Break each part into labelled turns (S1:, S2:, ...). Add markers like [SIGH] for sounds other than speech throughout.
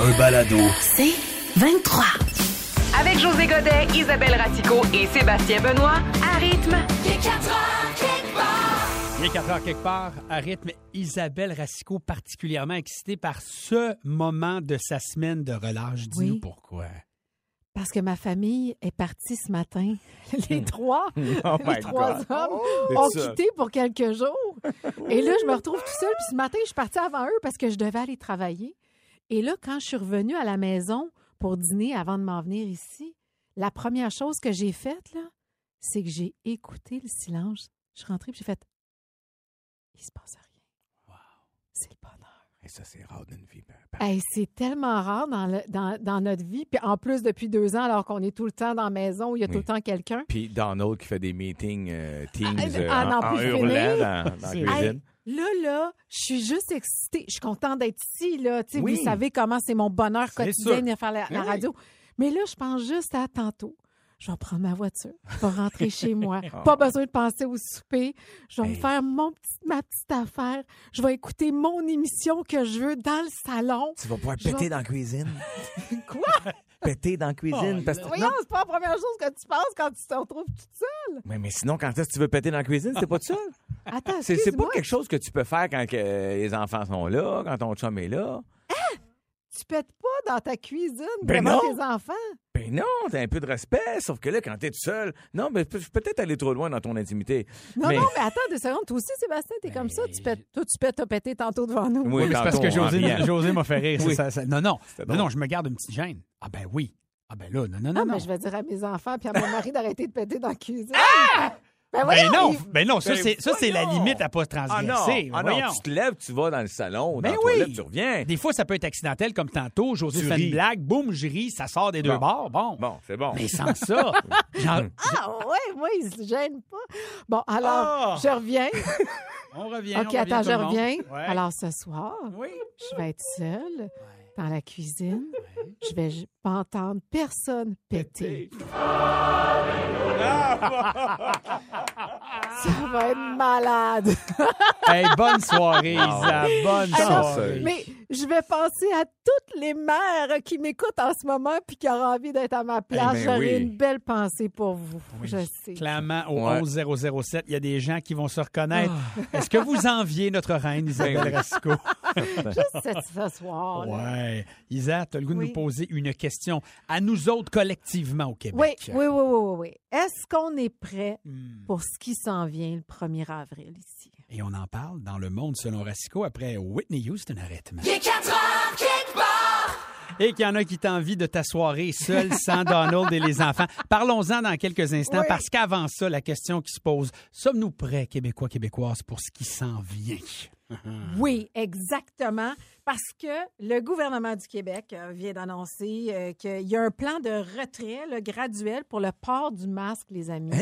S1: Un balado.
S2: C'est 23.
S3: Avec José Godet, Isabelle Ratico et Sébastien Benoît, à rythme.
S4: Il est 4 heures quelque part, à rythme. Isabelle Racicot, particulièrement excitée par ce moment de sa semaine de relâche. Dis-nous
S5: Oui.
S4: pourquoi.
S5: Parce que ma famille est partie ce matin. [LAUGHS] Les trois,
S6: Oh
S5: les trois
S6: God.
S5: hommes
S6: C'est
S5: ont
S6: ça.
S5: quitté pour quelques jours. Et là, je me retrouve tout seul. Puis ce matin, je suis partie avant eux parce que je devais aller travailler. Et là, quand je suis revenue à la maison pour dîner avant de m'en venir ici, la première chose que j'ai faite, là, c'est que j'ai écouté le silence. Je suis rentrée et j'ai fait Il se passe rien. C'est le bonheur.
S6: Et ça, c'est rare d'une vie. ben,
S5: Hey, c'est tellement rare dans, le- dans, dans notre vie. Puis en plus, depuis deux ans, alors qu'on est tout le temps dans la maison où il y a tout le temps quelqu'un.
S6: Puis Donald qui fait des meetings euh, Teams
S5: Ah,
S6: euh,
S5: ah,
S6: en, en
S5: plus
S6: hurlant dans, dans la.
S5: Là, là, je suis juste excitée. Je suis contente d'être ici. Là. Tu sais,
S6: Oui.
S5: Vous savez comment c'est mon bonheur quotidien de faire la, la
S6: Oui.
S5: radio. Mais là, je pense juste à tantôt. Je vais prendre ma voiture. Je vais rentrer [LAUGHS] chez moi.
S6: Ah.
S5: Pas besoin de penser au souper. Je vais me faire mon petit, ma petite affaire. Je vais écouter mon émission que je veux dans le salon.
S6: Tu vas pouvoir
S5: Je
S6: péter
S5: vais-
S6: dans la cuisine. [LAUGHS]
S5: Quoi?
S6: péter dans la cuisine.
S4: Oh,
S6: parce que,
S5: Voyons, c'est pas la première chose que tu penses quand tu te retrouves toute seule.
S6: mais, mais sinon, quand est-ce que tu veux péter dans la cuisine, c'est pas tout seul.
S5: Attends,
S6: C'est c'est pas quelque chose que tu peux faire quand que, les enfants sont là, quand ton chum est là.
S5: Tu pètes pas dans ta cuisine
S6: Ben
S5: devant
S6: non.
S5: tes enfants?
S6: Ben non, t'as un peu de respect. Sauf que là, quand t'es tout seul, non, mais peut- peut-être aller trop loin dans ton intimité.
S5: Non,
S6: Mais-
S5: non, mais attends deux secondes. Toi aussi, Sébastien, t'es comme ça. Tu pètes, toi, tu pètes, t'as pété tantôt devant nous.
S6: Oui,
S4: Oui, mais c'est parce que José, m'a fait rire. c'est
S6: Oui.
S4: ça, ça- non, non. Non, non, je me garde une petite gêne. Ah ben oui. Ah ben là, non, non, non.
S5: Ah,
S4: non.
S5: mais je vais dire à mes enfants puis à mon mari d'arrêter de péter dans la cuisine. Ben
S4: Ben
S5: voyons,
S4: non,
S5: il-
S4: ben non, ça,
S6: Ben
S4: c'est, ça, c'est la limite à pas
S6: Ah non,
S4: transgresser.
S6: ah non,
S4: Voyons.
S6: tu te lèves, tu vas dans le salon, dans
S4: Ben
S6: la
S4: oui.
S6: toilette, tu reviens.
S4: Des fois, ça peut être accidentel, comme tantôt. José fait une blague, boum, je ris, ça sort des deux bords. Bon.
S6: Bon, c'est bon.
S4: Mais sans ça, [LAUGHS] genre,
S5: Ah, ouais, moi, ils se gênent pas. Bon, alors,
S4: Ah!
S5: je reviens. [LAUGHS]
S4: on revient.
S5: OK,
S4: on revient
S5: attends,
S4: tout
S5: je reviens.
S4: Ouais.
S5: Alors, ce soir,
S4: Oui.
S5: je vais être seule dans la cuisine. Je vais pas entendre personne péter. Ça va être malade. [LAUGHS]
S4: Hey, bonne soirée, Isa. Bonne
S5: Alors,
S4: soirée.
S5: mais je vais penser à toutes les mères qui m'écoutent en ce moment puis qui auraient envie d'être à ma place.
S6: Eh ben
S5: J'aurais
S6: oui.
S5: une belle pensée pour vous. Je sais.
S4: Clairement, au
S6: Ouais.
S4: 11007, il y a des gens qui vont se reconnaître.
S6: Ah.
S4: Est-ce que vous enviez notre reine, Isabelle
S6: Ben oui.
S4: Rasco? [LAUGHS]
S5: Juste ce, soir.
S4: Ouais. Isa, tu as le goût de
S5: Oui.
S4: nous poser une question à nous autres collectivement au
S5: Oui,
S4: Québec.
S5: oui, oui, oui, oui, oui. Est-ce qu'on est prêt
S4: Hmm.
S5: pour ce qui s'en vient le 1er avril ici?
S4: Et on en parle dans le monde selon Racicot après Whitney Houston à rythme. Et qu'il y en a qui t'envie de ta soirée seule, [LAUGHS] sans Donald et les enfants. Parlons-en dans quelques instants,
S5: Oui.
S4: parce qu'avant ça, la question qui se pose, sommes-nous prêts, Québécois, Québécoises, pour ce qui s'en vient? [LAUGHS]
S5: Oui, exactement. Parce que le gouvernement du Québec euh, vient d'annoncer euh, qu'il y a un plan de retrait là, graduel pour le port du masque, les amis.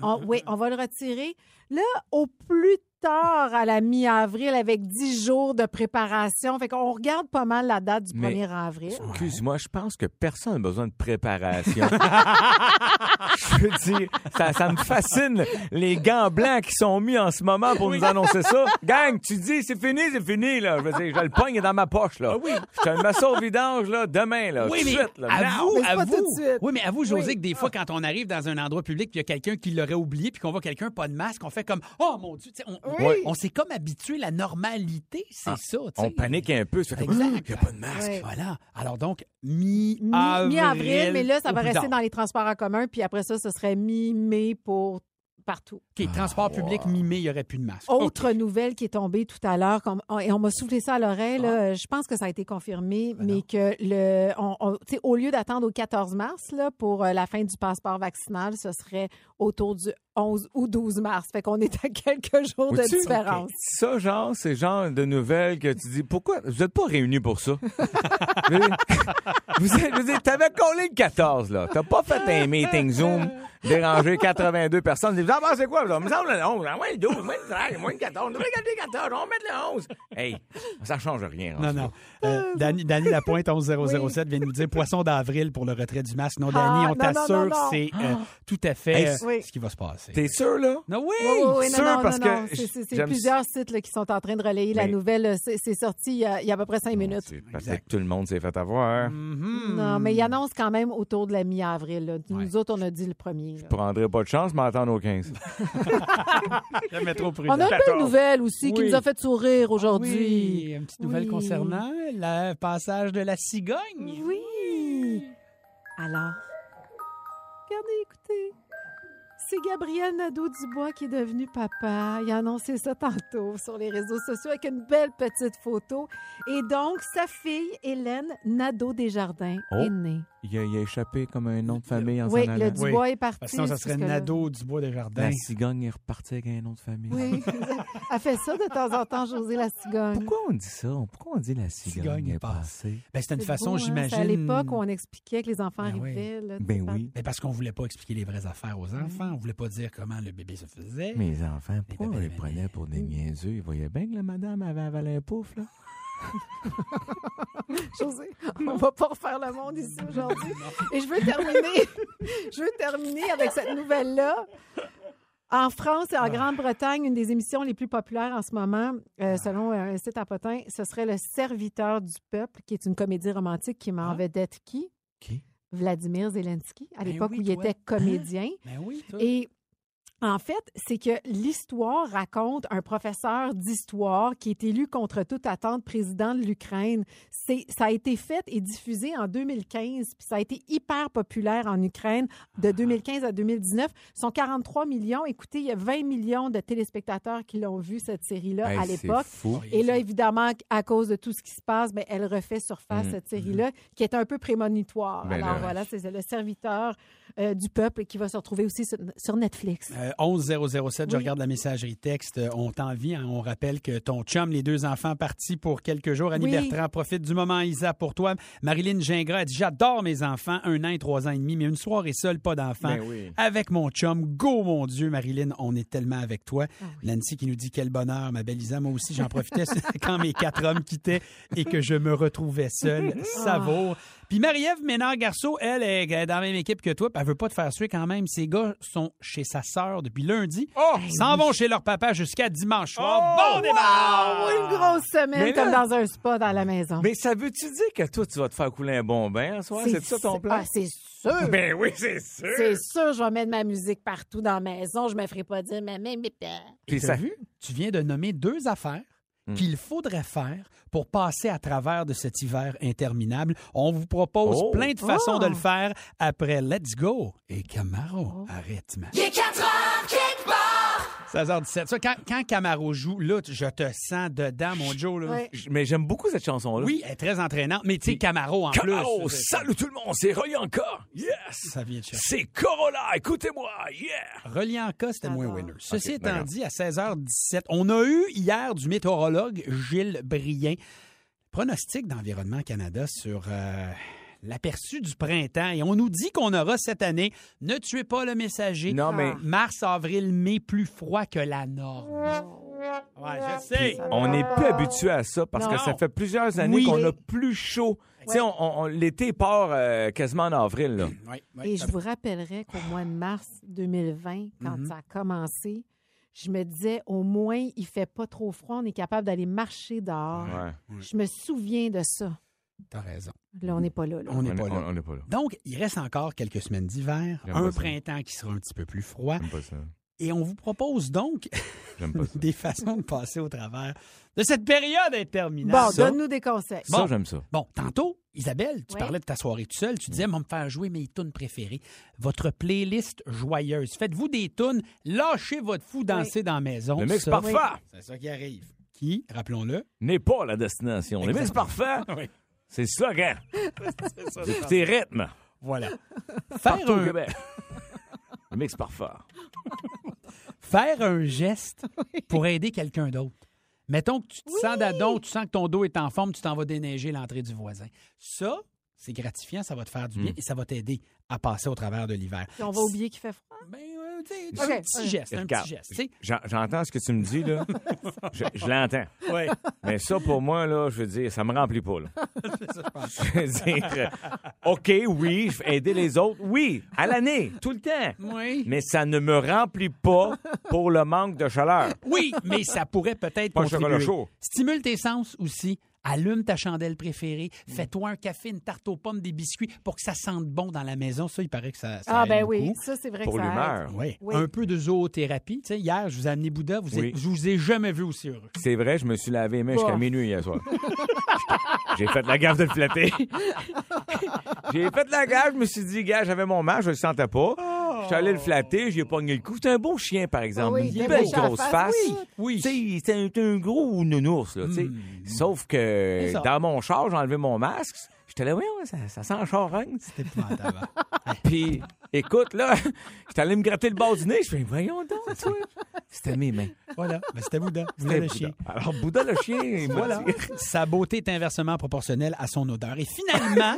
S5: On- oui, on va le retirer. Là, au plus tard, à la mi-avril, avec 10 jours de préparation. Fait qu'on regarde pas mal la date du
S6: Mais-
S5: 1er avril.
S6: Excuse-moi, je pense que personne n'a besoin de préparation. [LAUGHS] je veux dire, ça, ça me fascine les gants blancs qui sont mis en ce moment pour nous annoncer ça. Gang, tu dis c'est fini, c'est fini là. Je veux dire, je le pogne dans ma poche là.
S4: oui.
S6: Je te mets ça au vidange là demain là.
S4: Oui,
S6: tout de
S4: mais
S6: suite là.
S4: avoue,
S5: Mais c'est pas
S4: avoue.
S5: tout de suite.
S4: Oui, mais avoue, José,
S5: Oui.
S4: que des fois, quand on arrive dans un endroit public puis il y a quelqu'un qui l'aurait oublié puis qu'on voit quelqu'un pas de masque, on fait comme Oh mon Dieu, tu sais, on, on-
S5: Oui.
S4: on s'est comme habitué à la normalité, c'est
S6: Ah,
S4: ça.
S6: On panique un peu. Ça fait comme,
S4: Exact.
S6: il n'y a pas de masque.
S5: Ouais.
S4: Voilà. Alors donc,
S5: Mi-
S4: mi-avril.
S5: Mi-avril, mais là, ça va rester dans les transports en commun, puis après ça, ce serait mi-mai pour partout.
S4: OK, transport public, mi-mai, il n'y aurait plus de masque.
S5: Autre nouvelle qui est tombée tout à l'heure, comme- et on m'a soufflé ça à l'oreille, là, je pense que ça a été confirmé, mais que le, on, on- tu sais, au lieu d'attendre au 14 mars là, pour euh, la fin du passeport vaccinal, ce serait autour du 11 ou 12 mars. Fait qu'on est à quelques jours de
S6: Vois-tu?
S5: différence.
S6: Ça, genre, c'est genre de nouvelles que tu dis, pourquoi? Vous êtes pas réunis pour ça? Je veux dire, vous êtes, veux dire, t'avais collé le 14, là. T'as pas fait un meeting Zoom, déranger 82 personnes. Vous en pensez quoi, là? Il me semble le 11, moins le 12, moins le 13, moins le 14. On devrait garder le 14, on va mettre le 11. Hey, ça change rien. en
S4: Non, non. Euh, Dani, Dani Lapointe, 1107, vient nous dire poisson d'avril pour le retrait du masque. Non, Dani,
S5: Ah,
S4: on
S5: non, non,
S4: t'assure, c'est euh, tout à fait
S6: Hey,
S4: euh,
S5: oui.
S4: ce qui va se passer.
S6: T'es sûr, là?
S4: Non, oui!
S5: Oui, oui,
S6: sûr,
S5: non,
S6: parce
S5: non,
S6: que
S5: non. C'est- plusieurs sites là, qui sont en train de relayer la
S6: Mais-
S5: nouvelle. C'est sorti il y, a, il y a à peu près cinq minutes.
S6: Parce que tout le monde s'est fait avoir.
S4: Mhm.
S5: Non, mais il annonce quand même autour de la mi-avril. Nous
S4: Ouais.
S5: autres, on a dit le premier. là.
S6: Je prendrais pas de chance, mais attendre au 15.
S4: Jamais [LAUGHS] trop prudent.
S5: On a une belle nouvelle aussi qui nous a fait sourire aujourd'hui.
S4: Oui, une petite nouvelle
S5: Oui.
S4: concernant le passage de la cigogne.
S5: Oui. Alors, regardez, écoutez. C'est Gabriel Nadeau-Dubois qui est devenu papa. Il a annoncé ça tantôt sur les réseaux sociaux avec une belle petite photo. Et donc, sa fille, Hélène Nadeau-Desjardins,
S6: Oh.
S5: est née.
S6: Il a, il a échappé comme un nom de famille en
S5: Oui, le. Dubois est parti.
S4: Parce que sinon, ça serait. Nadeau du bois des jardins.
S6: La cigogne est repartie avec un nom de famille.
S5: Oui, elle fait ça de temps en temps, José la cigogne.
S6: Pourquoi on dit ça? Pourquoi on dit la cigogne,
S4: Cigogne
S6: est passée?
S4: Ben, c'était une
S5: C'est
S4: façon,
S5: beau, hein?
S4: j'imagine.
S5: C'est à l'époque où on expliquait que les enfants
S4: Ben oui.
S5: arrivaient. là, tu
S6: Ben oui.
S4: Mais parce qu'on voulait pas expliquer les vraies affaires aux enfants. On voulait pas dire comment le bébé se faisait.
S6: Mes enfants, pourquoi on
S4: bébés,
S6: les prenait pour des niaiseux? Ils voyaient bien que la madame avait avalé un pouf, là. [LAUGHS]
S5: José, on va pas refaire le monde ici aujourd'hui. Et je veux terminer, je veux terminer avec cette nouvelle-là. En France et en Grande-Bretagne, une des émissions les plus populaires en ce moment, euh, selon un site à Potin, ce serait Le Serviteur du peuple, qui est une comédie romantique qui met en
S4: Ah.
S5: vedette qui?
S6: Qui?
S5: Vladimir Zelensky, à
S4: Ben
S5: l'époque
S4: oui,
S5: où il
S4: toi.
S5: était comédien.
S4: Ben oui, toi.
S5: Et en fait, c'est que l'histoire raconte un professeur d'histoire qui est élu contre toute attente président de l'Ukraine. C'est, ça a été fait et diffusé en 2015, puis ça a été hyper populaire en Ukraine de 2015 à 2019. Ce sont 43 millions. Écoutez, il y a 20 millions de téléspectateurs qui l'ont vu, cette série-là,
S6: Hey,
S5: à l'époque. Et là, évidemment, à cause de tout ce qui se passe, ben, elle refait surface
S6: Mm.
S5: cette série-là, qui est un peu prémonitoire.
S6: Ben
S5: Alors
S6: là,
S5: voilà, c'est le serviteur euh, du peuple qui va se retrouver aussi sur, sur Netflix.
S4: Euh, 11007, je
S5: Oui.
S4: regarde la messagerie texte. Euh, On t'envie. hein. On rappelle que ton chum, les deux enfants partis pour quelques jours. Annie
S5: Oui.
S4: Bertrand, profite du moment, Isa, pour toi. Marilyn Gingras a dit J'adore mes enfants, un an et trois ans et demi, mais une soirée seule, pas d'enfants.
S6: Ben oui.
S4: Avec mon chum, go mon Dieu, Marilyn, on est tellement avec toi.
S5: Ah
S4: Nancy qui nous dit quel bonheur, ma belle Isa. Moi aussi, j'en profitais [LAUGHS] quand mes quatre hommes quittaient et que je me retrouvais seul. [LAUGHS] Ça vaut. Puis Marie-Ève Ménard-Garceau, elle est dans la même équipe que toi, puis elle veut pas te faire suer quand même. Ces gars sont chez sa sœur depuis lundi.
S6: Oh!
S4: S'en vont chez leur papa jusqu'à dimanche soir.
S6: Oh!
S4: Bon démarrage!
S5: Oh, une grosse semaine comme dans un spa dans la maison.
S6: Mais ça veut-tu dire que toi, tu vas te faire couler un bon bain ce soir? C'est ça ton plan?
S5: Ah, c'est sûr.
S6: Ben oui, c'est sûr.
S5: C'est sûr, je vais mettre ma musique partout dans la maison. Je me ferai pas dire, mais mais mais
S6: Puis ça-
S4: vu? Tu viens de nommer deux affaires
S6: Hmm.
S4: qu'il faudrait faire pour passer à travers de cet hiver interminable. On vous propose
S6: Oh.
S4: plein de façons
S5: Oh.
S4: de le faire après Let's Go et Camaro à rythme. 16h17. Ça, quand, quand Camaro joue, là, je te sens dedans, mon Joe. Là.
S5: Ouais.
S6: Mais j'aime beaucoup cette chanson-là.
S4: Oui, elle est très entraînante, mais tu sais, Camaro en
S6: Camaro,
S4: plus.
S6: salut tout le monde, c'est Royanka. Yes!
S4: Ça vient de.
S6: C'est Corolla, écoutez-moi, yeah!
S4: Relianca, c'était moins winner. Ceci
S6: Ok,
S4: étant dit, à 16h17, on a eu hier du météorologue Gilles Brien pronostic d'Environnement Canada sur euh, l'aperçu du printemps. Et on nous dit qu'on aura cette année, ne tuez pas le messager,
S6: Non, mais
S4: mars, avril, mai plus froid que la norme. Ouais, je sais.
S6: on n'est plus habitué à ça parce que ça fait plusieurs années
S4: Oui.
S6: qu'on a plus chaud. Tu sais, on- on- on- l'été part euh, quasiment en avril. Là.
S4: Ouais, ouais,
S5: Et je vous rappellerai qu'au mois de mars 2020, quand
S4: Mhm.
S5: ça a commencé, je me disais, au moins, il fait pas trop froid, on est capable d'aller marcher dehors.
S6: Ouais.
S5: Je me souviens de ça.
S4: T'as raison.
S5: Là, on n'est pas là. là.
S4: On n'est pas là.
S6: on- on n'est pas là.
S4: Donc, il reste encore quelques semaines d'hiver, un
S6: ça.
S4: printemps qui sera un petit peu plus froid.
S6: J'aime pas ça.
S4: Et on vous propose donc [LAUGHS]
S6: ça. [LAUGHS]
S4: des façons de passer au travers de cette période
S5: Bon,
S4: interminable.
S6: Ça-
S5: donne-nous des conseils.
S6: Ça,
S4: Bon.
S6: j'aime ça.
S4: Bon, tantôt, Isabelle, tu parlais de ta soirée tout seul. Tu disais, moi, me faire jouer mes tunes préférées. Votre playlist joyeuse. Faites-vous des tunes, lâchez votre fou danser dans la maison.
S6: Le mix
S4: Ça,
S6: parfait
S4: C'est ça qui arrive. Qui, rappelons-le,
S6: n'est pas la destination. Le mix parfait, [LAUGHS]
S4: Oui.
S6: C'est le slogan. Vous écoutez rythme
S4: voilà. [LAUGHS]
S6: partout
S4: Faire
S6: au
S4: un,
S6: Québec. Le mix parfait. [LAUGHS]
S4: faire un geste pour aider quelqu'un d'autre. Mettons que tu te sens d'adon, tu sens que ton dos est en forme, tu t'en vas déneiger l'entrée du voisin. Ça, c'est gratifiant, ça va te faire du bien et ça va t'aider à passer au travers de l'hiver.
S5: Puis on va oublier qu'il fait froid.
S4: Ben, tu sais,
S5: Ok,
S4: un petit geste, un
S6: Regarde,
S4: petit geste. tu sais.
S6: j'en- J'entends ce que tu me dis, là. [LAUGHS] je je l'entends. Mais ça, pour moi, là, je veux dire, ça me remplit pas, là. [LAUGHS] je veux dire, euh, OK, oui, je fais aider les autres, oui, à l'année, tout le temps.
S4: Oui.
S6: Mais ça ne me remplit pas pour le manque de chaleur.
S4: Oui, mais ça pourrait peut-être contribuer.
S6: chaud.
S4: Stimule tes sens aussi. Allume ta chandelle préférée. Fais-toi un café, une tarte aux pommes, des biscuits pour que ça sente bon dans la maison. Ça, il paraît que ça, ça
S5: Ah,
S4: aide
S5: ben oui,
S4: beaucoup.
S5: ça, c'est vrai
S6: Pour
S5: que ça
S6: l'humeur.
S4: Oui.
S5: Oui.
S4: Un peu de zoothérapie. Tu sais, hier, je vous ai amené Bouddha. Vous
S6: Oui.
S4: êtes- je vous ai jamais vu aussi heureux.
S6: C'est vrai, je me suis lavé les mains jusqu'à minuit hier soir. [LAUGHS] J'ai fait la gaffe de le flatter. [LAUGHS] J'ai fait la gaffe, je me suis dit, gars, j'avais mon masque, je le sentais pas. Je suis allé le flatter, j'ai pogné le coup. C'est un beau chien, par exemple.
S5: Oui,
S6: une belle grosse
S5: face, oui.
S4: Oui.
S6: C'est un, gros nounours, là, tu sais. Sauf que dans mon char, j'ai enlevé mon masque. J'étais là, oui, ça, ça sent charogne.
S4: C'est épouvantable. hein? [LAUGHS]
S6: Puis, écoute, là, [LAUGHS] j'étais allé me gratter le bas du nez. Je fais, voyons donc, toi. C'était mes mains.
S4: voilà. Ben, C'était Bouddha. Bouddha
S6: C'était
S4: le
S6: Bouddha.
S4: chien.
S6: Alors, Bouddha le chien, il m'a
S4: Voilà.
S6: dit-
S4: Sa beauté est inversement proportionnelle à son odeur. Et finalement,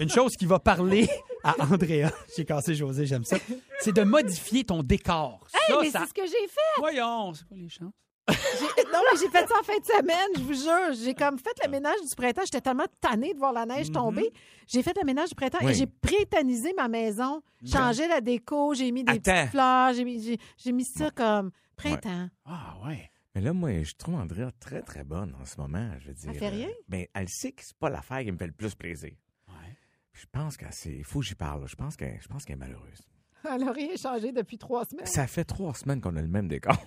S4: une chose qui va parler à Andrea, [LAUGHS] j'ai cassé José, j'aime ça, c'est de modifier ton décor.
S5: Hey,
S4: ça,
S5: mais
S4: ça...
S5: c'est ce que j'ai fait.
S4: Voyons, c'est quoi les chances?
S5: Non, mais j'ai fait ça en fin de semaine, je vous jure. J'ai comme fait le ménage du printemps. J'étais tellement tannée de voir la neige tomber. J'ai fait le ménage du printemps
S6: Oui.
S5: et j'ai prétanisé ma maison, changé la déco, j'ai mis des
S6: Attends.
S5: petites fleurs, j'ai mis, j'ai- mis ça comme printemps.
S4: Ah, ouais.
S6: Mais là, moi, je trouve Andrea très, très bonne en ce moment, je veux dire.
S5: Elle fait rien?
S6: Euh, Ben, elle sait que c'est pas l'affaire qui me fait le plus plaisir.
S4: Ouais.
S6: Je pense qu'elle c'est Il faut que j'y parle. Je pense qu'elle je pense qu'elle est malheureuse.
S5: Elle n'a rien changé depuis trois semaines.
S6: Ça fait trois semaines qu'on a le même décor. [LAUGHS]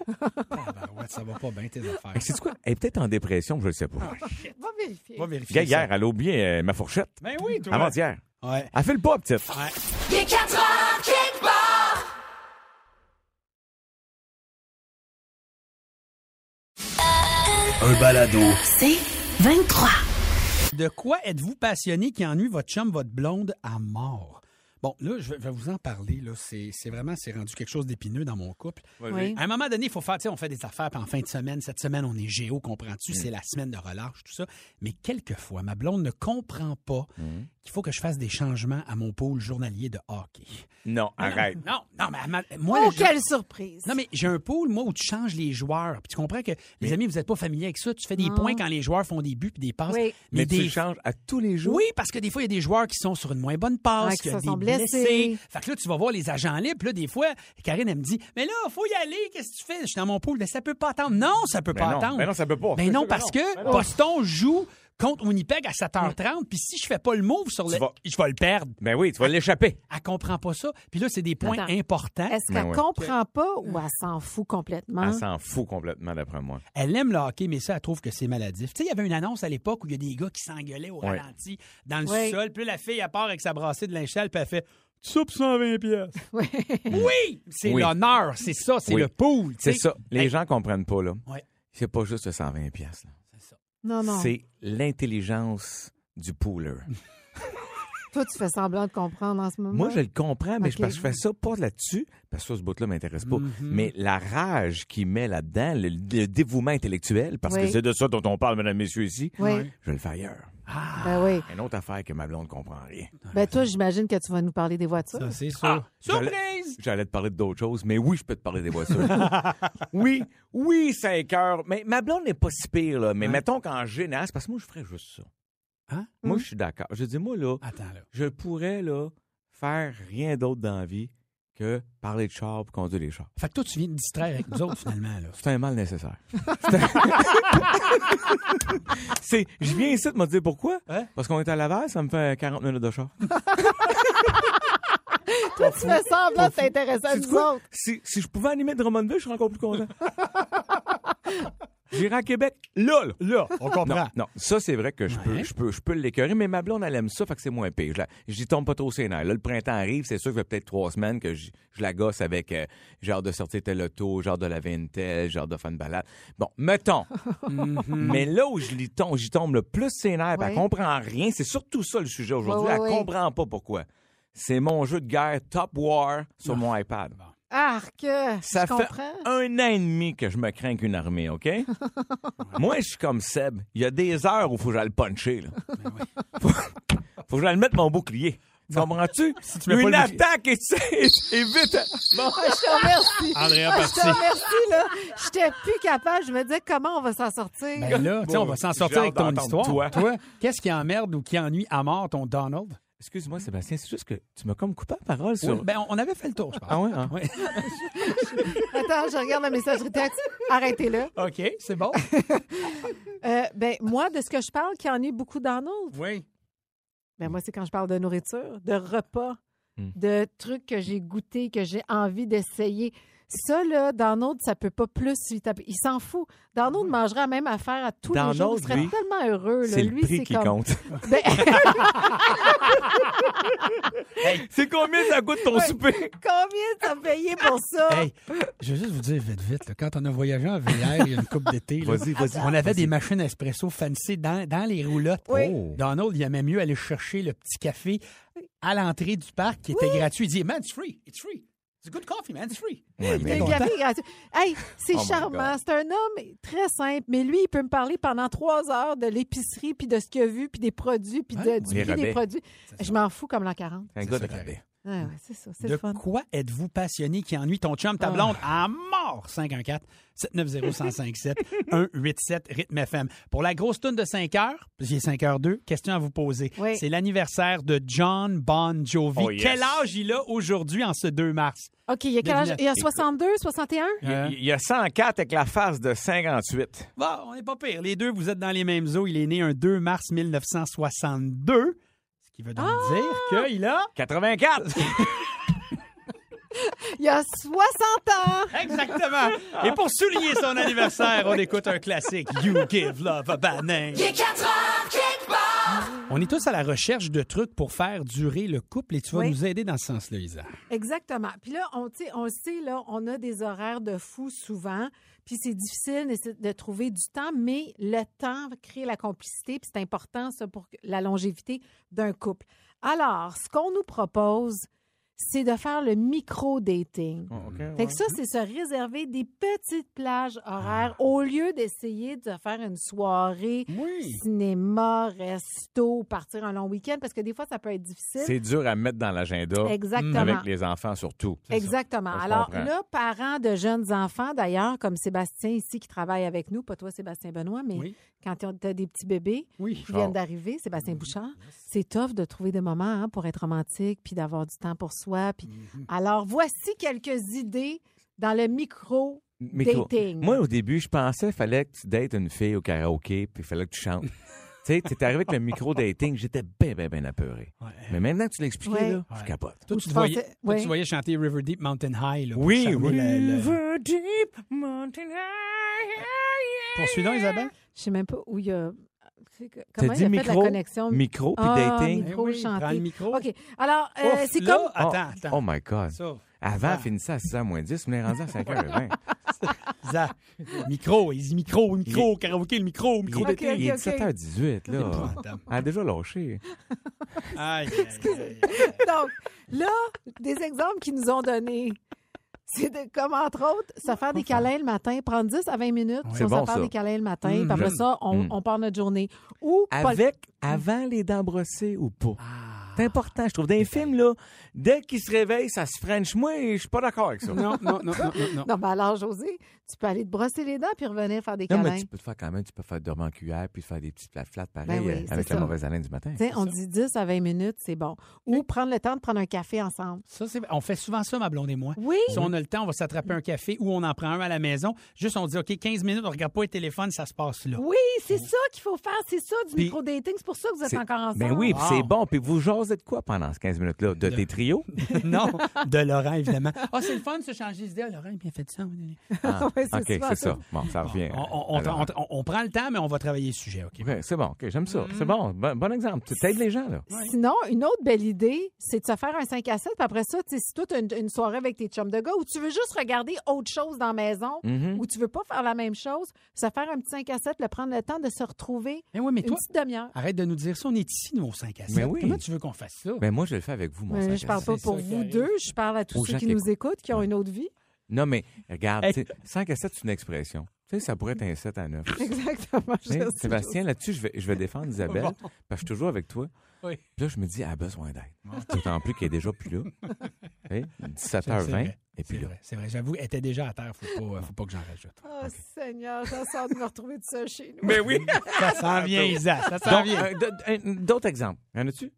S4: Ah, ben ouais, ça va pas bien tes affaires.
S6: C'est quoi? Elle est peut-être en dépression, je le sais pas.
S5: Va vérifier.
S4: Va vérifier.
S6: Hier,
S4: ça.
S6: elle a oublié euh, ma fourchette.
S4: Ben oui, toi.
S6: Avant-hier.
S4: Ouais.
S6: Elle fait le pas, petite.
S2: Il est 4 heures, quelque part.
S1: Un balado.
S2: C'est 23.
S4: De quoi êtes-vous passionné qui ennuie votre chum, votre blonde à mort? Bon, là, je vais, vous en parler. Là. C'est, c'est vraiment, c'est rendu quelque chose d'épineux dans mon couple.
S5: Oui.
S4: À un moment donné, il faut faire, tu sais, on fait des affaires, puis en fin de semaine, cette semaine, on est géo, comprends-tu? C'est la semaine de relâche, tout ça. Mais quelquefois, ma blonde ne comprend pas qu'il faut que je fasse des changements à mon pôle journalier de hockey.
S6: Non,
S4: Mais
S6: arrête.
S4: Non, non, mais moi,
S5: Oh, quelle surprise!
S4: non, mais j'ai un pool, moi, où tu changes les joueurs. Puis tu comprends que, les amis, vous n'êtes pas familiers avec ça. Tu fais des
S5: Non.
S4: points quand les joueurs font des buts puis des passes.
S5: Oui.
S6: Mais tu
S4: des
S6: changes à tous les jours?
S4: oui, parce que des fois, il y a des joueurs qui sont sur une moins bonne passe,
S5: Ouais,
S4: qui
S5: qui
S4: ont
S5: se
S4: des
S5: sont
S4: blessés.
S5: blessés.
S4: Fait que là, tu vas voir les agents libres. Puis là, des fois, Karine, elle me dit Mais là, faut y aller. Qu'est-ce que tu fais? Je suis dans mon pool. Mais ça peut pas attendre. Non, ça peut pas
S6: non,
S4: attendre.
S6: ben non, ça peut pas. C'est
S4: non, parce que. Boston joue contre Winnipeg à 7h30. Puis si je fais pas le move sur le.
S6: Tu vas-
S4: Je vais le perdre.
S6: Ben oui, tu vas l'échapper.
S4: Elle comprend pas ça. Puis là, c'est des points
S5: Attends.
S4: importants.
S5: Est-ce
S6: Ben
S5: qu'elle
S6: ouais.
S5: comprend pas ou elle s'en fout complètement?
S6: Elle s'en fout complètement, d'après moi.
S4: Elle aime le hockey, mais ça, elle trouve que c'est maladif. Tu sais, il y avait une annonce à l'époque où il y a des gars qui s'engueulaient au
S6: Ouais.
S4: ralenti dans le sol. Puis la fille, elle part avec sa brassée de linge puis elle fait « Ça pour 120 pièces.
S5: Oui.
S4: Oui! C'est
S6: Oui.
S4: l'honneur, c'est ça, c'est
S6: Oui.
S4: le pool. tu
S6: C'est ça. Les
S4: Hey,
S6: gens comprennent pas, là. C'est pas juste le 120 pièces. Là.
S5: Non, non.
S6: C'est l'intelligence du pooler. [LAUGHS]
S5: Toi, tu fais semblant de comprendre en ce moment?
S6: Moi, je le comprends, mais je, parce que je fais ça pas là-dessus, parce que ce bout-là m'intéresse pas. Mais la rage qu'il met là-dedans, le, le dévouement intellectuel, parce que c'est de ça dont on parle, mesdames, messieurs, ici,
S5: Oui.
S6: je le fais ailleurs.
S5: Ben oui.
S6: Une autre affaire que ma blonde comprend rien.
S5: Ben toi, j'imagine que tu vas nous parler des voitures.
S4: Ça, c'est sûr.
S6: Ah, j'allais-
S4: Surprise!
S6: J'allais te parler d'autres choses, mais oui, je peux te parler des voitures. [LAUGHS] oui, oui, ça écœure. Mais ma blonde n'est pas si pire, là. Mais mettons qu'en général, c'est parce que moi, je ferais juste ça.
S4: Hein?
S6: Moi, je suis d'accord. Je dis, moi, là,
S4: Attends, là.
S6: je pourrais, là, faire rien d'autre dans la vie que parler de char et conduire les chars.
S4: Fait que toi, tu viens te distraire avec nous autres, finalement. Là.
S6: C'est un mal nécessaire. [LAUGHS] C'est je viens ici de me dire pourquoi.
S4: Hein?
S6: Parce qu'on est à Laval, ça me fait 40 minutes de char. [LAUGHS]
S5: Toi, tu fais semblant de t'intéresser à nous autres.
S6: Si, si je pouvais animer Drummondville, je serais encore plus content. [LAUGHS] J'irai à Québec, là, là.
S4: Là, on comprend.
S6: Non, non, ça c'est vrai que je peux,
S4: Ouais.
S6: je peux, je peux l'écœurer, mais ma blonde elle aime ça, fait que c'est moins pire. Je la- J'y tombe pas trop ses nerfs. Là, le printemps arrive, c'est sûr que ça fait peut-être trois semaines que je, je la gosse avec euh, genre de sortir tel auto, genre de laver une telle, genre de faire une balade. Bon, mettons. [LAUGHS] mais là où je l'y tombe, j'y tombe le plus ses nerfs, puis elle comprend rien. C'est surtout ça le sujet aujourd'hui. Elle
S5: oui.
S6: comprend pas pourquoi. C'est mon jeu de guerre Top War sur mon iPad.
S5: Arc,
S6: Ça
S5: je
S6: fait
S5: comprends.
S6: un an et demi que je me crains qu'une armée, OK? [LAUGHS] Moi, je suis comme Seb. Il y a des heures où il faut que j'aille le puncher. Là. faut, faut que j'aille mettre mon bouclier. Tu comprends-tu? [LAUGHS]
S4: tu mets pas
S6: Une
S4: le
S6: attaque et c'est c'est vite. Bon.
S5: Ah, je te remercie. Ah, je te remercie, là. J'étais plus capable. Je me disais, comment on va s'en sortir?
S4: Ben là, tu sais, on va s'en sortir avec ton histoire.
S6: toi.
S4: qu'est-ce qui emmerde ou qui ennuie à mort ton Donald?
S6: Excuse-moi, Sébastien, c'est juste que tu m'as comme coupé la parole sur...
S4: Ben, on- avait fait le tour, je pense.
S6: Ah ouais, hein? [LAUGHS]
S4: Oui. [LAUGHS]
S5: Attends, je regarde la messagerie texte. Arrêtez-le.
S4: OK, c'est bon. [LAUGHS]
S5: Euh, ben, moi, de ce que je parle, qui ennuie beaucoup Donald,
S4: Oui.
S5: ben, moi, c'est quand je parle de nourriture, de repas,
S6: Hmm.
S5: de trucs que j'ai goûtés, que j'ai envie d'essayer. Ça, là, Donald, ça peut pas plus. Il s'en fout. Donald mangerait la même affaire à tous les jours. Il serait
S6: lui,
S5: tellement heureux. là.
S6: C'est le
S5: Lui,
S6: prix
S5: c'est
S6: qui
S5: comme...
S6: compte. [LAUGHS]
S5: Ben, [LAUGHS]
S6: c'est combien ça coûte ton souper?
S5: combien t'as payé pour ça?
S4: Hey, je veux juste vous dire vite, vite, là, quand on a voyagé en VR il y a une coupe d'été, là,
S6: Vas-y, vas-y.
S4: on avait
S6: Vas-y.
S4: des machines espresso fancy dans, dans les roulottes.
S5: Oui.
S6: Oh.
S4: Donald, il aimait mieux aller chercher le petit café à l'entrée du parc qui était gratuit. Il dit, man, it's free, it's free. It's good coffee, man, it's free.
S6: Ouais, mais-.
S5: Hey, c'est
S6: Oh
S5: charmant. C'est un homme très simple, mais lui, il peut me parler pendant trois heures de l'épicerie, puis de ce qu'il a vu, puis des produits, puis de-
S4: Ouais,
S5: du prix des produits. Je m'en fous comme l'an 40.
S6: Un gars de rabais.
S5: Ah ouais, c'est ça, c'est
S4: De
S5: le fun.
S4: quoi êtes-vous passionné? Qui ennuie ton chum, ta
S5: Ah.
S4: blonde? À mort? 514-790-1057, 187 rythme FM. Pour la grosse toune de 5 heures, j'ai 5 heures 2, question à vous poser.
S5: Oui.
S4: C'est l'anniversaire de John Bon Jovi.
S6: Oh, yes.
S4: Quel âge il a aujourd'hui en ce 2 mars?
S5: OK, il y a quel âge? Il y a 62, 61?
S6: Il y a-
S4: Hein?
S6: il y a 104 avec la face de 58.
S4: Bon, on n'est pas pire. Les deux, vous êtes dans les mêmes eaux. Il est né un 2 mars 1962. Qui veut donc
S5: Ah!
S4: dire qu'il a...
S6: 84! [LAUGHS]
S5: Il y a 60 ans!
S4: Exactement. Et pour souligner son anniversaire, on écoute un classique. You give love a bad name.
S2: Il est 4 heures.
S4: On est tous à la recherche de trucs pour faire durer le couple et tu vas
S5: Oui.
S4: nous aider dans ce sens-là, Isa.
S5: Exactement. Puis là, on, on sait, là, on a des horaires de fou souvent. Puis c'est difficile de trouver du temps, mais le temps crée la complicité. Puis c'est important, ça, pour la longévité d'un couple. Alors, ce qu'on nous propose, c'est de faire le micro-dating. Fait que ça, c'est se réserver des petites plages horaires au lieu d'essayer de faire une soirée
S4: Oui.
S5: cinéma, resto, partir un long week-end, parce que des fois, ça peut être difficile.
S6: C'est dur à mettre dans l'agenda.
S5: Exactement.
S6: Avec les enfants surtout.
S5: Exactement.
S6: Ça,
S5: Alors
S6: comprends.
S5: là, parents de jeunes enfants, d'ailleurs, comme Sébastien ici qui travaille avec nous, pas toi Sébastien Benoît, mais
S4: Oui.
S5: Quand tu as des petits bébés
S4: Oui.
S5: qui viennent d'arriver, Sébastien Bouchard, c'est tough de trouver des moments hein, pour être romantique puis d'avoir du temps pour soi. Puis... Alors voici quelques idées dans le micro.
S6: Micro-
S5: Dating.
S6: Moi, au début, je pensais qu'il fallait que tu dates une fille au karaoké, puis il fallait que tu chantes. [LAUGHS] tu sais, t'es arrivé avec le micro-dating, j'étais bien, bien, bien apeuré.
S4: Ouais.
S6: Mais maintenant que tu l'expliquais,
S5: Ouais.
S6: là, je
S4: Ouais.
S6: capote.
S4: Toi, tu, te voyais,
S5: pensais-
S4: toi,
S5: oui.
S4: tu voyais chanter River Deep Mountain High. Là,
S6: Oui, oui.
S4: le- le-
S6: River deep, mountain high,
S4: Poursuivons, Isabelle?
S5: Je sais même pas où il y a. Comment
S6: dit
S5: il a fait
S6: micro?
S5: la connexion?
S6: Micro puis
S5: Ah,
S6: dating.
S5: micro.
S4: Eh oui,
S5: chanté.
S4: prends le micro.
S5: OK. Alors, euh, c'est
S4: là,
S5: comme.
S4: Attends,
S6: Oh,
S4: attends.
S6: Oh my God.
S4: Ça.
S6: Avant,
S4: Ah.
S6: finissait à 6h moins 10, on est rendu à 5h20.
S4: Isa, [LAUGHS] micro, il dit micro, micro, karaoké, le micro, micro
S6: Il,
S4: d'été.
S6: il est
S5: ok.
S6: 17h18, là. Elle a déjà lâché.
S4: Aïe, aïe, aïe, aïe.
S5: Donc, là, des exemples qu'ils nous ont donnés. C'est de- comme, entre autres, se faire des câlins le matin, prendre 10 à 20 minutes,
S6: C'est
S5: on
S6: bon,
S5: se faire
S6: ça.
S5: des câlins le matin,
S4: Mm.
S5: puis après
S6: J'aime.
S5: ça, on,
S6: Mm.
S5: on part notre journée. Ou le-
S6: Avec, avant les dents brossées ou pas.
S4: Ah.
S6: C'est important, je trouve. Dans les films, là, dès qu'ils se réveillent, ça se french. Moi, je suis pas d'accord avec ça.
S4: Non, non, non, non, non, non.
S5: Ben alors, José, tu peux aller te brosser les dents puis revenir faire des
S6: Non,
S5: câlins.
S6: mais tu peux te faire quand même, tu peux faire dormir en cuillère puis faire des petits flat flat pareil
S5: Ben oui,
S6: euh, avec
S5: ça.
S6: la mauvaise haleine du matin.
S5: Tu sais, on dit 10 à 20 minutes, c'est bon. Ou prendre le temps de prendre un café ensemble.
S4: Ça, c'est... On fait souvent ça, ma blonde et moi.
S5: Oui.
S4: Si on a le temps, on va s'attraper un café ou on en prend un à la maison. Juste, on dit, OK, 15 minutes, on regarde pas le téléphone, ça se passe là.
S5: Oui, c'est ça qu'il faut faire. C'est ça du
S4: Puis-
S5: micro-dating. C'est pour ça que vous êtes encore ensemble.
S6: Ben oui, puis c'est bon. Puis vous jasez de quoi pendant ces 15 minutes-là? De tes trios? [LAUGHS]
S4: non, de Laurent, évidemment. Ah, c'est le fun de se changer d'idée. Ah, Laurent, il a bien fait ça.
S6: Ah, [LAUGHS]
S5: Ouais,
S6: OK, c'est
S5: ça.
S6: ça. Bon, ça revient.
S4: On, on- on-
S6: Alors,
S4: on- on prend le temps, mais on va travailler le sujet, OK?
S6: C'est bon. OK, j'aime ça. C'est bon. Bon, bon exemple. Tu aides les gens, là.
S5: Sinon, une autre belle idée, c'est de se faire un 5 à 7. Puis après ça, si toi, tu as une, une soirée avec tes chums de gars ou tu veux juste regarder autre chose dans la maison
S6: Mhm.
S5: ou tu veux pas faire la même chose, se faire un petit 5 à 7, le prendre le temps de se retrouver
S4: Eh oui, mais
S5: une
S4: toi,
S5: petite demi-heure.
S4: arrête de nous dire ça. On est ici, nous, au 5 à 7.
S6: Mais oui.
S4: Comment tu veux qu'on fasse ça.
S6: Ben moi, je le fais avec vous, mon
S5: Mais je
S6: à
S5: parle pas pour
S4: ça
S5: vous deux, je parle à tous
S6: Aux
S5: ceux
S6: gens
S5: qui
S6: qui
S5: nous
S6: écoutent.
S5: qui ont une autre vie.
S6: Non, mais regarde,
S4: Hey.
S6: tu sais, 5 à 7, c'est une expression. Tu sais, ça pourrait être un 7 à 9. [LAUGHS]
S5: Exactement. je
S6: Tu sais,
S5: sais.
S6: Sébastien, là-dessus, je vais, je vais défendre Isabelle, [LAUGHS] parce que je suis toujours avec toi.
S4: Oui.
S6: Puis là, je me dis, elle a besoin d'aide. D'autant [LAUGHS] plus qu'elle est déjà plus là. Tu sais,
S4: C'est
S6: 17h20,
S4: vrai.
S6: et puis
S4: C'est
S6: là.
S4: vrai, c'est vrai. J'avoue, elle était déjà à terre. Faut pas, faut pas que j'en rajoute.
S5: Oh, Seigneur, j'en sors de me retrouver tout seul chez nous.
S6: Mais oui!
S4: Ça s'en vient, Isa. Ça s'en
S6: Donc,
S4: vient.
S6: euh, d- un- D'autres exemples. Y en a-tu?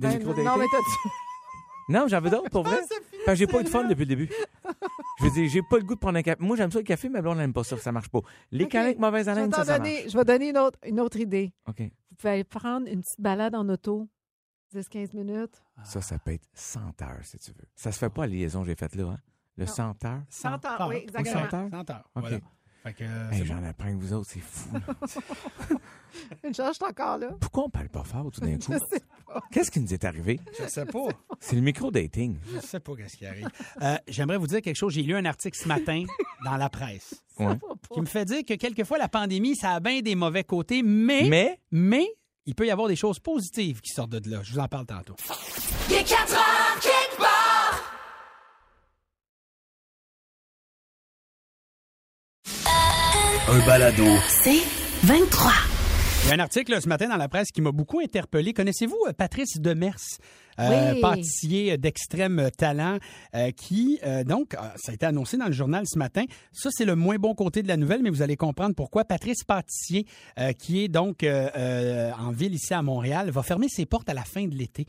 S6: Des
S5: Ben, non, mais t'as-tu... [LAUGHS]
S6: Non, j'en veux d'autres, pour vrai. Parce que j'ai pas eu de fun depuis le début. Je veux dire, j'ai pas le goût de prendre un café. Moi, j'aime ça le café, mais blonde n'aime pas ça, ça marche pas. Les
S5: Ok.
S6: câlins avec mauvaise
S5: Je vais,
S6: haleine, ça, ça
S5: donner,
S6: marche.
S5: je vais donner une autre, une autre idée.
S6: OK.
S5: Vous pouvez aller prendre une petite balade en auto, 10-15 minutes.
S6: Ça, ça peut être 100 heures, si tu veux. Ça se fait pas, la liaison que j'ai faite là, hein? Le
S5: Non.
S6: 100 heures?
S5: 100 heures,
S4: Ah,
S5: oui, exactement.
S6: 100 heures?
S4: 100 heures. Fait que,
S6: Hey,
S4: c'est
S6: J'en apprends que vous autres, c'est fou. [LAUGHS]
S5: Une chance, je suis encore là.
S6: Pourquoi on parle pas fort tout d'un [LAUGHS] coup?
S5: Je sais pas.
S6: Qu'est-ce qui nous est arrivé?
S4: Je sais pas.
S6: C'est le micro-dating.
S4: Je sais pas qu'est-ce qui arrive. Euh, J'aimerais vous dire quelque chose. J'ai lu un article ce matin [LAUGHS] dans la presse
S6: Ouais.
S4: Qui me fait dire que quelquefois, la pandémie, ça a bien des mauvais côtés, mais, mais,
S6: Mais,
S4: il peut y avoir des choses positives qui sortent de là. Je vous en parle tantôt.
S2: Il est 4 heures,
S1: Un balado.
S7: C'est 23.
S4: Il y a un article là, ce matin dans la presse qui m'a beaucoup interpellé. Connaissez-vous euh, Patrice Demers, euh,
S5: Oui.
S4: pâtissier d'extrême talent, euh, qui, euh, donc, ça a été annoncé dans le journal ce matin. Ça, c'est le moins bon côté de la nouvelle, mais vous allez comprendre pourquoi. Patrice Pâtissier, euh, qui est donc euh, euh, en ville ici à Montréal, va fermer ses portes à la fin de l'été.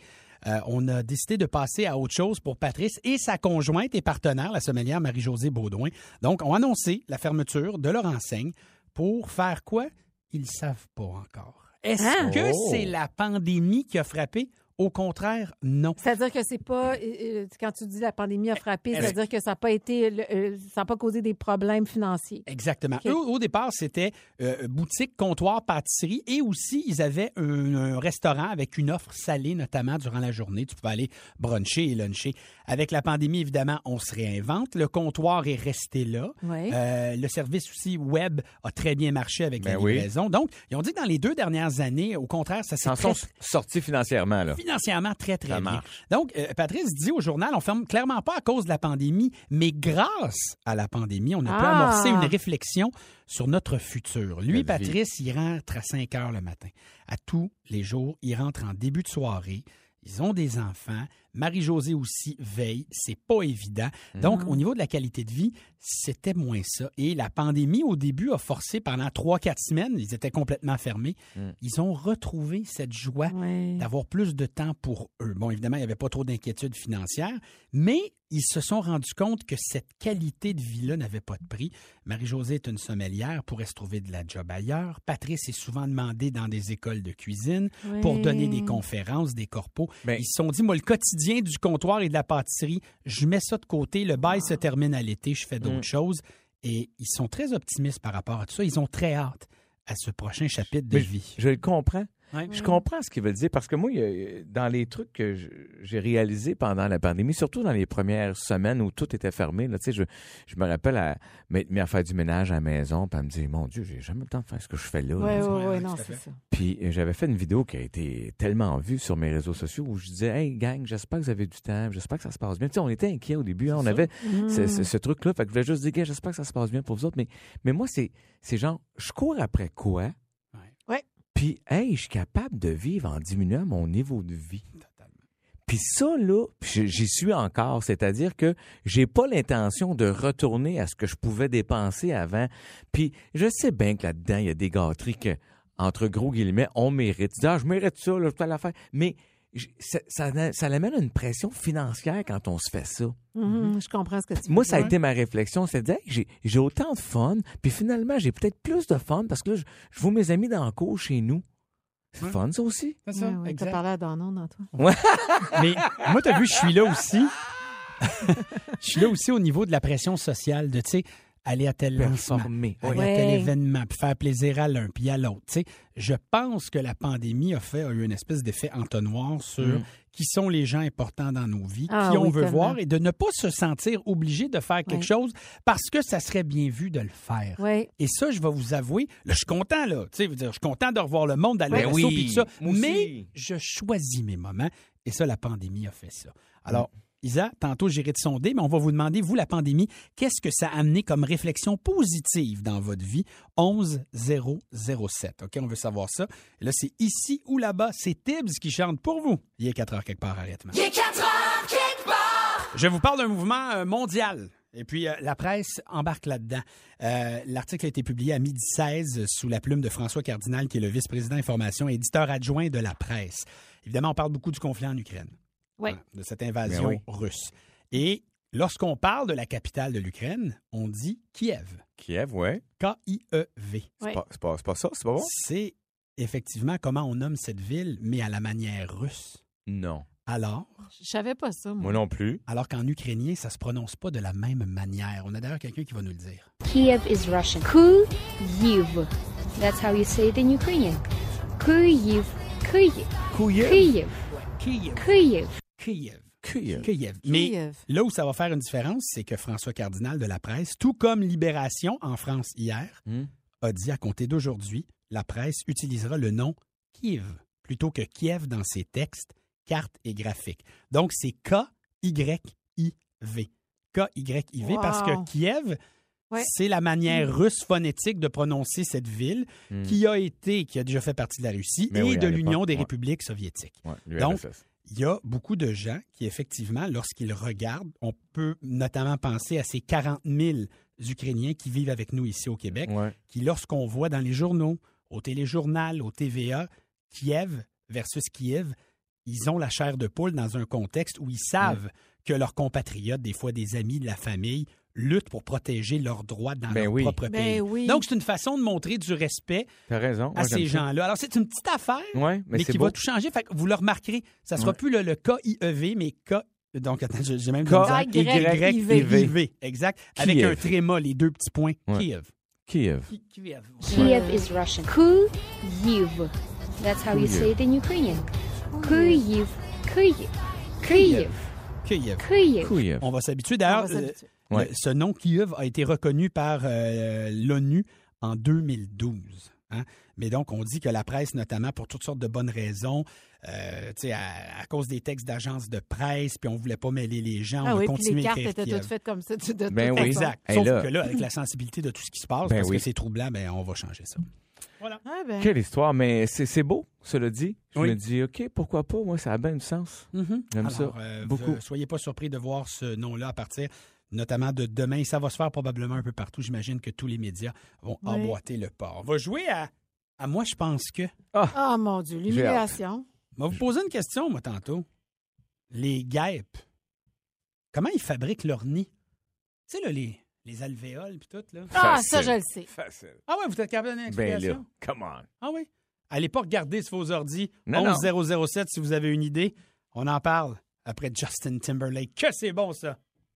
S4: Euh, on a décidé de passer à autre chose pour Patrice et sa conjointe et partenaire, la sommelière Marie-Josée Baudouin. Donc, ont annoncé la fermeture de leur enseigne pour faire quoi? Ils savent pas encore. Est-ce
S5: Hein?
S4: que
S6: Oh.
S4: c'est la pandémie qui a frappé? Au contraire, non.
S5: C'est-à-dire que c'est pas. Quand tu dis la pandémie a frappé,
S4: Elle-
S5: c'est-à-dire que ça n'a pas été. euh, ça n'a pas causé des problèmes financiers.
S4: Exactement. Eux, au départ, c'était euh, boutique, comptoir, pâtisserie et aussi, ils avaient un, un restaurant avec une offre salée, notamment durant la journée. Tu pouvais aller bruncher et luncher. Avec la pandémie, évidemment, on se réinvente. Le comptoir est resté là.
S5: Oui.
S4: Euh, le service aussi web a très bien marché avec la
S6: Ben oui.
S4: livraison. Donc, ils ont dit que dans les deux dernières années, au contraire, ça s'est
S6: s'en
S4: très,
S6: sont sortis financièrement, là.
S4: Financièrement très, très
S6: Ça
S4: bien.
S6: marche.
S4: Donc, euh, Patrice dit au journal, on ferme clairement pas à cause de la pandémie, mais grâce à la pandémie, on a pu
S5: Ah!
S4: amorcer une réflexion sur notre futur. Lui,
S6: Quelle vie.
S4: Patrice, il rentre à 5 heures le matin. À tous les jours, il rentre en début de soirée. Ils ont des enfants. Marie-Josée aussi veille. C'est pas évident. Donc, au niveau de la qualité de vie, c'était moins ça. Et la pandémie, au début, a forcé pendant 3-4 semaines, ils étaient complètement fermés. Ils ont retrouvé cette joie
S5: Ouais.
S4: d'avoir plus de temps pour eux. Bon, évidemment, il n'y avait pas trop d'inquiétudes financières, mais ils se sont rendus compte que cette qualité de vie-là n'avait pas de prix. Marie-Josée est une sommelière, pourrait se trouver de la job ailleurs. Patrice est souvent demandé dans des écoles de cuisine pour donner des conférences, des corpos. Ils se sont dit, moi, le quotidien du comptoir et de la pâtisserie, je mets ça de côté. Le bail se termine à l'été, je fais d'autres
S6: Mm.
S4: choses. Et ils sont très optimistes par rapport à tout ça. Ils ont très hâte à ce prochain chapitre de
S6: Mais
S4: vie.
S6: Je le comprends.
S4: Ouais.
S6: Je comprends ce qu'il veut dire parce que moi, dans les trucs que j'ai réalisés pendant la pandémie, surtout dans les premières semaines où tout était fermé, là, tu sais, je, je me rappelle à m'être mis à faire du ménage à la maison, puis à me dire, mon Dieu, j'ai jamais le temps de faire ce que je fais là.
S5: Oui, oui,
S4: Ouais, ouais,
S5: oui, non, c'est ça.
S6: Puis euh, j'avais fait une vidéo qui a été tellement vue sur mes réseaux sociaux où je disais, hey gang, j'espère que vous avez du temps, j'espère que ça se passe bien. Tu sais, on était inquiets au début, hein, on
S4: ça.
S6: avait
S5: Mm.
S6: ce, ce- ce truc-là. Fait que je voulais juste dire, j'espère que ça se passe bien pour vous autres. Mais, mais moi, c'est, c'est genre, je cours après quoi? Puis, hey, je suis capable de vivre en diminuant mon niveau de vie. Puis ça, là, j'y suis encore. C'est-à-dire que j'ai pas l'intention de retourner à ce que je pouvais dépenser avant. Puis je sais bien que là-dedans, il y a des gâteries que, entre gros guillemets, on mérite. Tu dis, ah, je mérite ça, là, je peux la faire. Mais ça, ça, ça amène une pression financière quand on se fait ça.
S5: Mhm, Je comprends ce que tu
S6: Moi,
S5: veux
S6: ça a été ma réflexion. C'est de dire, hey, j'ai, j'ai autant de fun, puis finalement, j'ai peut-être plus de fun parce que là, je, je vois mes amis dans le cours chez nous. C'est
S4: Ouais.
S6: fun, ça aussi.
S4: C'est ça,
S5: Ouais, ouais. T'as parlé à Danon dans toi. [LAUGHS]
S4: Mais moi, t'as vu, je suis là aussi. [LAUGHS] Je suis là aussi au niveau de la pression sociale, de, tu sais, aller à tel lancement, aller à tel événement, puis faire plaisir à l'un, puis à l'autre. Tu sais, je pense que la pandémie a fait a eu une espèce d'effet entonnoir sur
S6: Mm.
S4: qui sont les gens importants dans nos vies,
S5: Ah
S4: qui on
S5: oui,
S4: veut
S5: tellement.
S4: voir, et de ne pas se sentir obligé de faire quelque chose parce que ça serait bien vu de le faire.
S5: Oui.
S4: Et ça, je vais vous avouer, là, je suis content, là. Tu sais, je veux dire, je suis content de revoir le monde, d'aller au resto, puis tout ça.
S6: moi aussi.
S4: Mais je choisis mes moments. Et ça, la pandémie a fait ça. Alors,
S6: Mm.
S4: Isa, tantôt, j'irai te sonder, mais on va vous demander, vous, la pandémie, qu'est-ce que ça a amené comme réflexion positive dans votre vie? 11 007. OK, on veut savoir ça. Et là, c'est ici ou là-bas. C'est Tibbs qui chante pour vous. Il est 4 heures quelque part, arrêtement.
S2: Il est 4 heures quelque part.
S4: Je vous parle d'un mouvement euh, mondial. Et puis, euh, la presse embarque là-dedans. Euh, L'article a été publié à midi 16 euh, sous la plume de François Cardinal, qui est le vice-président information et éditeur adjoint de la presse. Évidemment, on parle beaucoup du conflit en Ukraine,
S5: Oui.
S4: de cette invasion
S6: Ben oui.
S4: russe. Et lorsqu'on parle de la capitale de l'Ukraine, on dit Kiev.
S6: Kiev, ouais.
S4: K-I-E-V.
S5: Oui.
S6: Pas- C'est pas, c'est pas ça, c'est pas bon?
S4: C'est effectivement comment on nomme cette ville, mais à la manière russe.
S6: Non.
S4: Alors,
S5: Je savais pas ça, moi.
S6: Moi non plus.
S4: alors qu'en ukrainien, ça se prononce pas de la même manière. On a d'ailleurs quelqu'un qui va nous le dire.
S8: Kiev is Russian. Kyiv. That's how you say it in Ukrainian. Kyiv. Kyiv. Kyiv.
S4: Kiev.
S8: Kyiv.
S4: Kiev.
S6: Kiev.
S4: Kiev. Mais
S5: Kiev.
S4: là où ça va faire une différence, c'est que François Cardinal de la presse, tout comme Libération en France hier,
S6: Hmm.
S4: a dit à compter d'aujourd'hui, la presse utilisera le nom Kiev plutôt que Kiev dans ses textes, cartes et graphiques. Donc c'est K-Y-I-V. K-Y-I-V parce que Kiev,
S5: Ouais.
S4: c'est la manière russe phonétique de prononcer cette ville
S6: Hmm.
S4: qui a été, qui a déjà fait partie de la Russie
S6: Mais
S4: et
S6: oui,
S4: de l'Union des
S6: ouais.
S4: républiques soviétiques.
S6: Ouais,
S4: Donc. Il y a beaucoup de gens qui, effectivement, lorsqu'ils regardent, on peut notamment penser à ces 40 000 Ukrainiens qui vivent avec nous ici au Québec,
S6: Ouais.
S4: qui, lorsqu'on voit dans les journaux, au téléjournal, au TVA, Kiev versus Kiev, ils ont la chair de poule dans un contexte où ils savent que leurs compatriotes, des fois des amis de la famille, luttent pour protéger leurs droits dans
S6: Ben
S4: leur
S6: oui.
S4: propre
S5: Ben
S4: pays.
S5: oui.
S4: Donc, c'est une façon de montrer du respect
S6: raison.
S4: à
S6: Ouais,
S4: ces gens-là. Alors, c'est une petite affaire,
S6: Ouais, mais,
S4: qui
S6: beau.
S4: va tout changer. Fait que vous le remarquerez. Ça sera
S6: Ouais.
S4: plus le, le K-I-E-V, mais K. Donc, attends, j'ai même
S6: K-.
S5: Y-I-V.
S4: Exact. Avec
S6: Kiev.
S4: un tréma, les deux petits points.
S6: Ouais.
S4: Kiev.
S6: Kiev.
S4: Kiev.
S8: Kiev is Russian. Kyiv. That's how you say it in Ukrainian. Kyiv. Kyiv. Kyiv.
S4: Kiev.
S8: Kyiv.
S6: Kiev.
S4: On va s'habituer.
S5: On
S4: D'ailleurs,
S5: va s'habituer.
S6: Ouais.
S4: le- ce nom Kiev a été reconnu par euh, l'ONU en 2012. hein. Mais donc, on dit que la presse, notamment pour toutes sortes de bonnes raisons, euh, tu sais, à, à cause des textes d'agences de presse, puis on voulait pas mêler les gens,
S5: Ah
S4: on
S5: oui,
S4: continuer
S5: les cartes étaient
S4: Kiev.
S5: toutes faites comme ça. De
S6: Ben
S5: toute
S6: oui.
S4: Exact.
S6: Hey,
S4: Sauf
S6: là-
S4: que là, avec la sensibilité de tout ce qui se passe,
S6: Ben
S4: parce
S6: oui.
S4: que c'est troublant, ben, on va changer ça.
S5: Ah ben.
S6: Quelle histoire, mais c'est beau, cela dit. Je
S4: Oui.
S6: me dis, OK, pourquoi pas? Moi, ça a bien du sens. J'aime
S4: Alors,
S6: ça.
S4: euh,
S6: Beaucoup.
S4: vous- soyez pas surpris de voir ce nom-là à partir notamment de demain. Ça va se faire probablement un peu partout. J'imagine que tous les médias vont
S5: Oui.
S4: emboîter le pas. On va jouer à, à moi, je pense que.
S5: Ah mon Dieu, l'humiliation.
S4: Je vais vous poser une question, moi, tantôt. Les guêpes, comment ils fabriquent leur nid? Tu sais, là, les, les alvéoles puis tout, là.
S5: Ah,
S6: Facile.
S5: ça, je le sais.
S6: Facile.
S4: Ah ouais, vous êtes capable de donner une
S6: Ben
S4: explication?
S6: là, come on.
S4: Ah oui? Allez pas regarder sur vos ordi.
S6: Non, non.
S4: 11007 si vous avez une idée. On en parle après Justin Timberlake. Que c'est bon, ça!